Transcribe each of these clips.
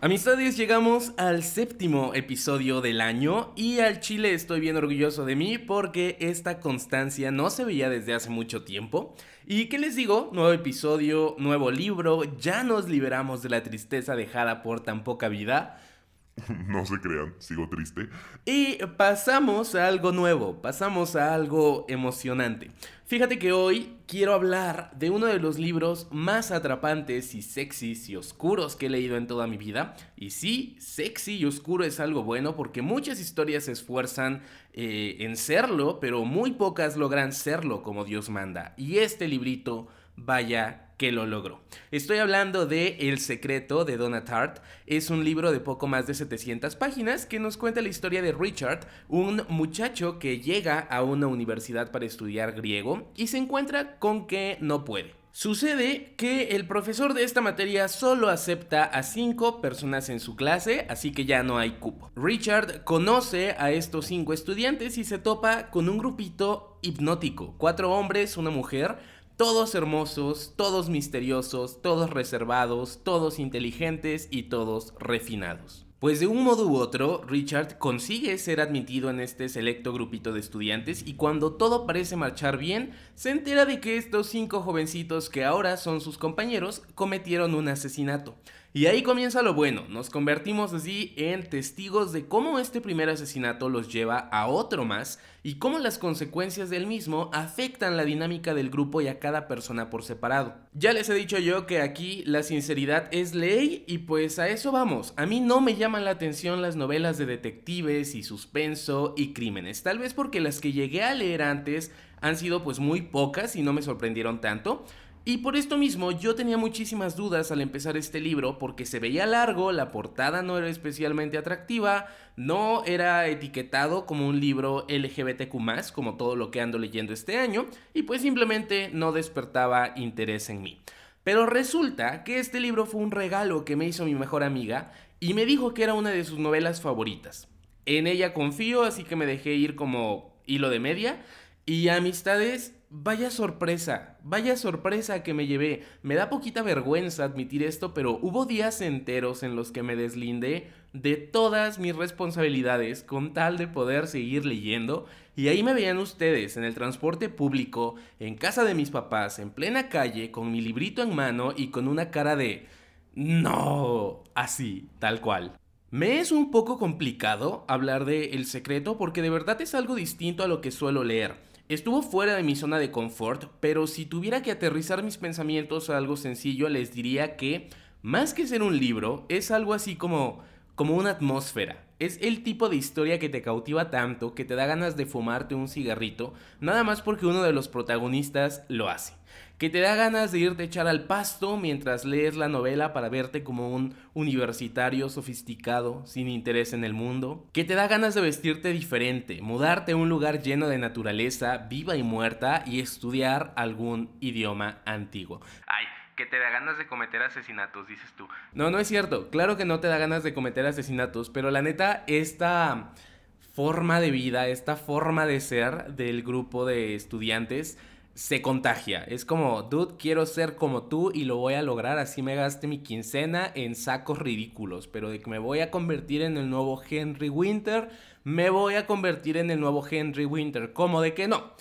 Amistades, llegamos al séptimo episodio del año y al chile estoy bien orgulloso de mí porque esta constancia no se veía desde hace mucho tiempo. ¿Y qué les digo? Nuevo episodio, nuevo libro, ya nos liberamos de la tristeza dejada por tan poca vida. No se crean, sigo triste. Y pasamos a algo nuevo, pasamos a algo emocionante. Fíjate que hoy quiero hablar de uno de los libros más atrapantes y sexys y oscuros que he leído en toda mi vida. Y sí, sexy y oscuro es algo bueno porque muchas historias se esfuerzan eh, en serlo, pero muy pocas logran serlo como Dios manda. Y este librito, vaya que lo logró. Estoy hablando de El secreto de Donna Tartt. Es un libro de poco más de 700 páginas que nos cuenta la historia de Richard, un muchacho que llega a una universidad para estudiar griego y se encuentra con que no puede. Sucede que el profesor de esta materia solo acepta a 5 personas en su clase, así que ya no hay cupo. Richard conoce a estos 5 estudiantes y se topa con un grupito hipnótico, cuatro hombres, una mujer, todos hermosos, todos misteriosos, todos reservados, todos inteligentes y todos refinados. Pues de un modo u otro, Richard consigue ser admitido en este selecto grupito de estudiantes y cuando todo parece marchar bien, se entera de que estos cinco jovencitos que ahora son sus compañeros cometieron un asesinato. Y ahí comienza lo bueno, nos convertimos así en testigos de cómo este primer asesinato los lleva a otro más y cómo las consecuencias del mismo afectan la dinámica del grupo y a cada persona por separado. Ya les he dicho yo que aquí la sinceridad es ley y pues a eso vamos. A mí no me llaman la atención las novelas de detectives y suspenso y crímenes, tal vez porque las que llegué a leer antes han sido pues muy pocas y no me sorprendieron tanto. Y por esto mismo yo tenía muchísimas dudas al empezar este libro porque se veía largo, la portada no era especialmente atractiva, no era etiquetado como un libro LGBTQ como todo lo que ando leyendo este año y pues simplemente no despertaba interés en mí. Pero resulta que este libro fue un regalo que me hizo mi mejor amiga y me dijo que era una de sus novelas favoritas. En ella confío, así que me dejé ir como hilo de media y amistades Vaya sorpresa, vaya sorpresa que me llevé. Me da poquita vergüenza admitir esto, pero hubo días enteros en los que me deslindé de todas mis responsabilidades con tal de poder seguir leyendo. Y ahí me veían ustedes en el transporte público, en casa de mis papás, en plena calle, con mi librito en mano y con una cara de... No, así, tal cual. Me es un poco complicado hablar de El Secreto porque de verdad es algo distinto a lo que suelo leer. Estuvo fuera de mi zona de confort, pero si tuviera que aterrizar mis pensamientos a algo sencillo, les diría que, más que ser un libro, es algo así como, como una atmósfera. Es el tipo de historia que te cautiva tanto que te da ganas de fumarte un cigarrito, nada más porque uno de los protagonistas lo hace que te da ganas de irte a echar al pasto mientras lees la novela para verte como un universitario sofisticado, sin interés en el mundo, que te da ganas de vestirte diferente, mudarte a un lugar lleno de naturaleza, viva y muerta, y estudiar algún idioma antiguo. Ay, que te da ganas de cometer asesinatos, dices tú. No, no es cierto. Claro que no te da ganas de cometer asesinatos, pero la neta, esta forma de vida, esta forma de ser del grupo de estudiantes, se contagia. Es como, dude, quiero ser como tú y lo voy a lograr. Así me gaste mi quincena en sacos ridículos. Pero de que me voy a convertir en el nuevo Henry Winter, me voy a convertir en el nuevo Henry Winter. ¿Cómo de que no?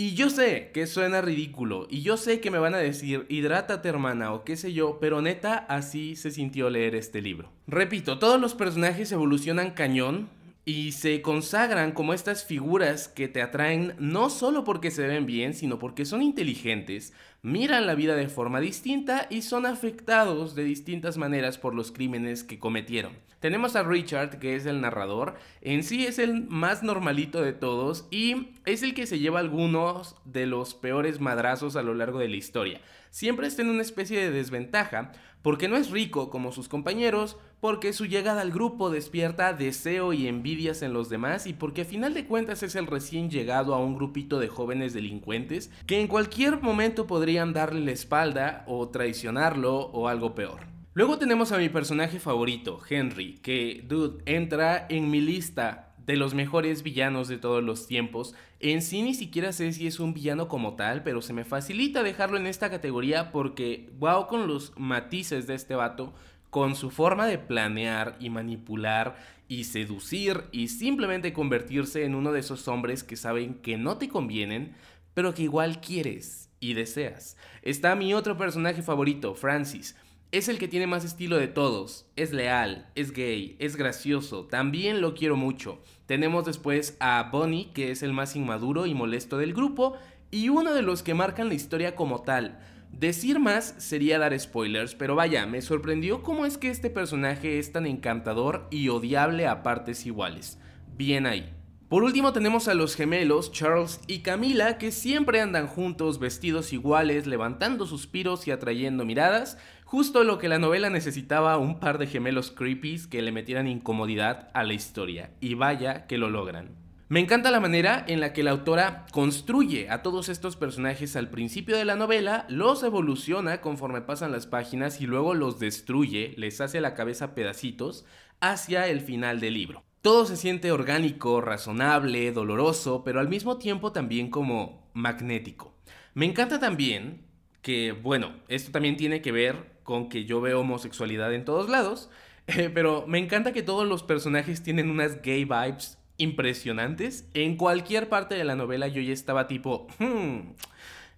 Y yo sé que suena ridículo. Y yo sé que me van a decir, hidrátate hermana o qué sé yo. Pero neta, así se sintió leer este libro. Repito, todos los personajes evolucionan cañón y se consagran como estas figuras que te atraen no solo porque se ven bien, sino porque son inteligentes, miran la vida de forma distinta y son afectados de distintas maneras por los crímenes que cometieron. Tenemos a Richard, que es el narrador, en sí es el más normalito de todos y es el que se lleva algunos de los peores madrazos a lo largo de la historia. Siempre está en una especie de desventaja porque no es rico como sus compañeros, porque su llegada al grupo despierta deseo y envidias en los demás y porque a final de cuentas es el recién llegado a un grupito de jóvenes delincuentes que en cualquier momento podrían darle la espalda o traicionarlo o algo peor. Luego tenemos a mi personaje favorito, Henry, que, dude, entra en mi lista de los mejores villanos de todos los tiempos. En sí ni siquiera sé si es un villano como tal, pero se me facilita dejarlo en esta categoría porque, wow, con los matices de este vato, con su forma de planear y manipular y seducir y simplemente convertirse en uno de esos hombres que saben que no te convienen, pero que igual quieres y deseas. Está mi otro personaje favorito, Francis es el que tiene más estilo de todos. Es leal, es gay, es gracioso. También lo quiero mucho. Tenemos después a Bonnie, que es el más inmaduro y molesto del grupo, y uno de los que marcan la historia como tal. Decir más sería dar spoilers, pero vaya, me sorprendió cómo es que este personaje es tan encantador y odiable a partes iguales. Bien ahí. Por último tenemos a los gemelos Charles y Camila que siempre andan juntos vestidos iguales, levantando suspiros y atrayendo miradas, justo lo que la novela necesitaba un par de gemelos creepies que le metieran incomodidad a la historia, y vaya que lo logran. Me encanta la manera en la que la autora construye a todos estos personajes al principio de la novela, los evoluciona conforme pasan las páginas y luego los destruye, les hace la cabeza pedacitos hacia el final del libro. Todo se siente orgánico, razonable, doloroso, pero al mismo tiempo también como magnético. Me encanta también que, bueno, esto también tiene que ver con que yo veo homosexualidad en todos lados, eh, pero me encanta que todos los personajes tienen unas gay vibes impresionantes. En cualquier parte de la novela yo ya estaba tipo, hmm,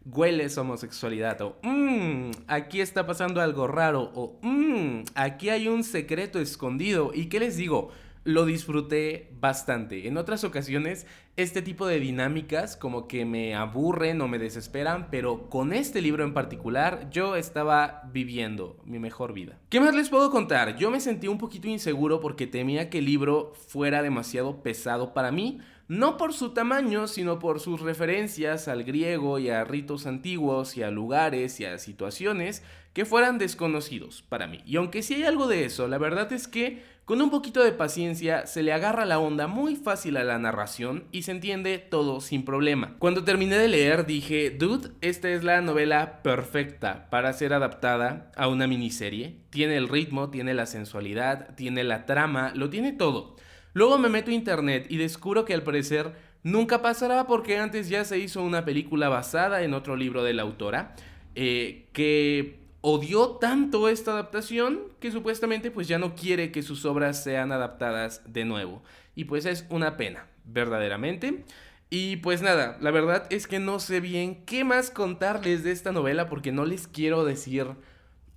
hueles homosexualidad o mmm, aquí está pasando algo raro o mmm, aquí hay un secreto escondido. ¿Y qué les digo? Lo disfruté bastante. En otras ocasiones, este tipo de dinámicas como que me aburren o me desesperan, pero con este libro en particular yo estaba viviendo mi mejor vida. ¿Qué más les puedo contar? Yo me sentí un poquito inseguro porque temía que el libro fuera demasiado pesado para mí, no por su tamaño, sino por sus referencias al griego y a ritos antiguos y a lugares y a situaciones que fueran desconocidos para mí. Y aunque sí hay algo de eso, la verdad es que con un poquito de paciencia se le agarra la onda muy fácil a la narración y se entiende todo sin problema. Cuando terminé de leer dije, dude, esta es la novela perfecta para ser adaptada a una miniserie. Tiene el ritmo, tiene la sensualidad, tiene la trama, lo tiene todo. Luego me meto a internet y descubro que al parecer nunca pasará porque antes ya se hizo una película basada en otro libro de la autora eh, que odió tanto esta adaptación que supuestamente pues ya no quiere que sus obras sean adaptadas de nuevo. Y pues es una pena, verdaderamente. Y pues nada, la verdad es que no sé bien qué más contarles de esta novela porque no les quiero decir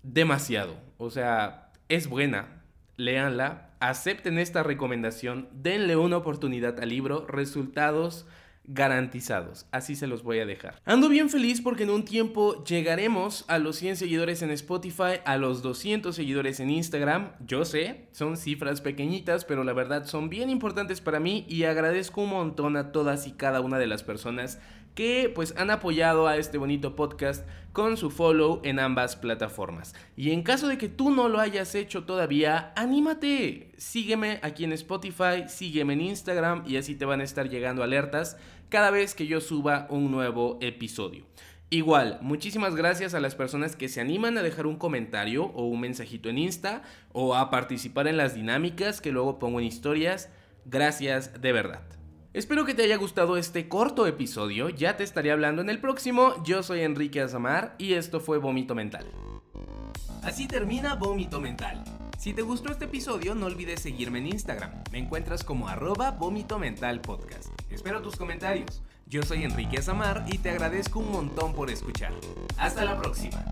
demasiado. O sea, es buena, léanla, acepten esta recomendación, denle una oportunidad al libro, resultados garantizados. Así se los voy a dejar. Ando bien feliz porque en un tiempo llegaremos a los 100 seguidores en Spotify, a los 200 seguidores en Instagram. Yo sé, son cifras pequeñitas, pero la verdad son bien importantes para mí y agradezco un montón a todas y cada una de las personas que pues han apoyado a este bonito podcast con su follow en ambas plataformas. Y en caso de que tú no lo hayas hecho todavía, anímate, sígueme aquí en Spotify, sígueme en Instagram y así te van a estar llegando alertas cada vez que yo suba un nuevo episodio. Igual, muchísimas gracias a las personas que se animan a dejar un comentario o un mensajito en Insta o a participar en las dinámicas que luego pongo en historias. Gracias de verdad. Espero que te haya gustado este corto episodio, ya te estaré hablando en el próximo, yo soy Enrique Azamar y esto fue Vómito Mental. Así termina Vómito Mental. Si te gustó este episodio no olvides seguirme en Instagram, me encuentras como arroba Vómito Mental Podcast. Espero tus comentarios. Yo soy Enrique Azamar y te agradezco un montón por escuchar. Hasta la próxima.